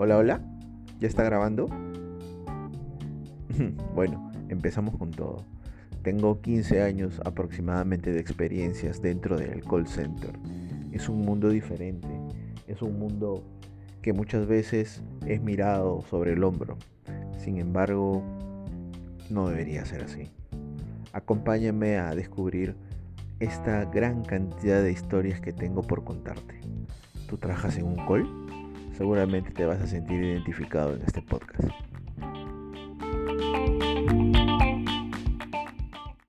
Hola, hola. ¿Ya está grabando? bueno, empezamos con todo. Tengo 15 años aproximadamente de experiencias dentro del call center. Es un mundo diferente. Es un mundo que muchas veces es mirado sobre el hombro. Sin embargo, no debería ser así. Acompáñame a descubrir esta gran cantidad de historias que tengo por contarte. ¿Tú trabajas en un call? Seguramente te vas a sentir identificado en este podcast.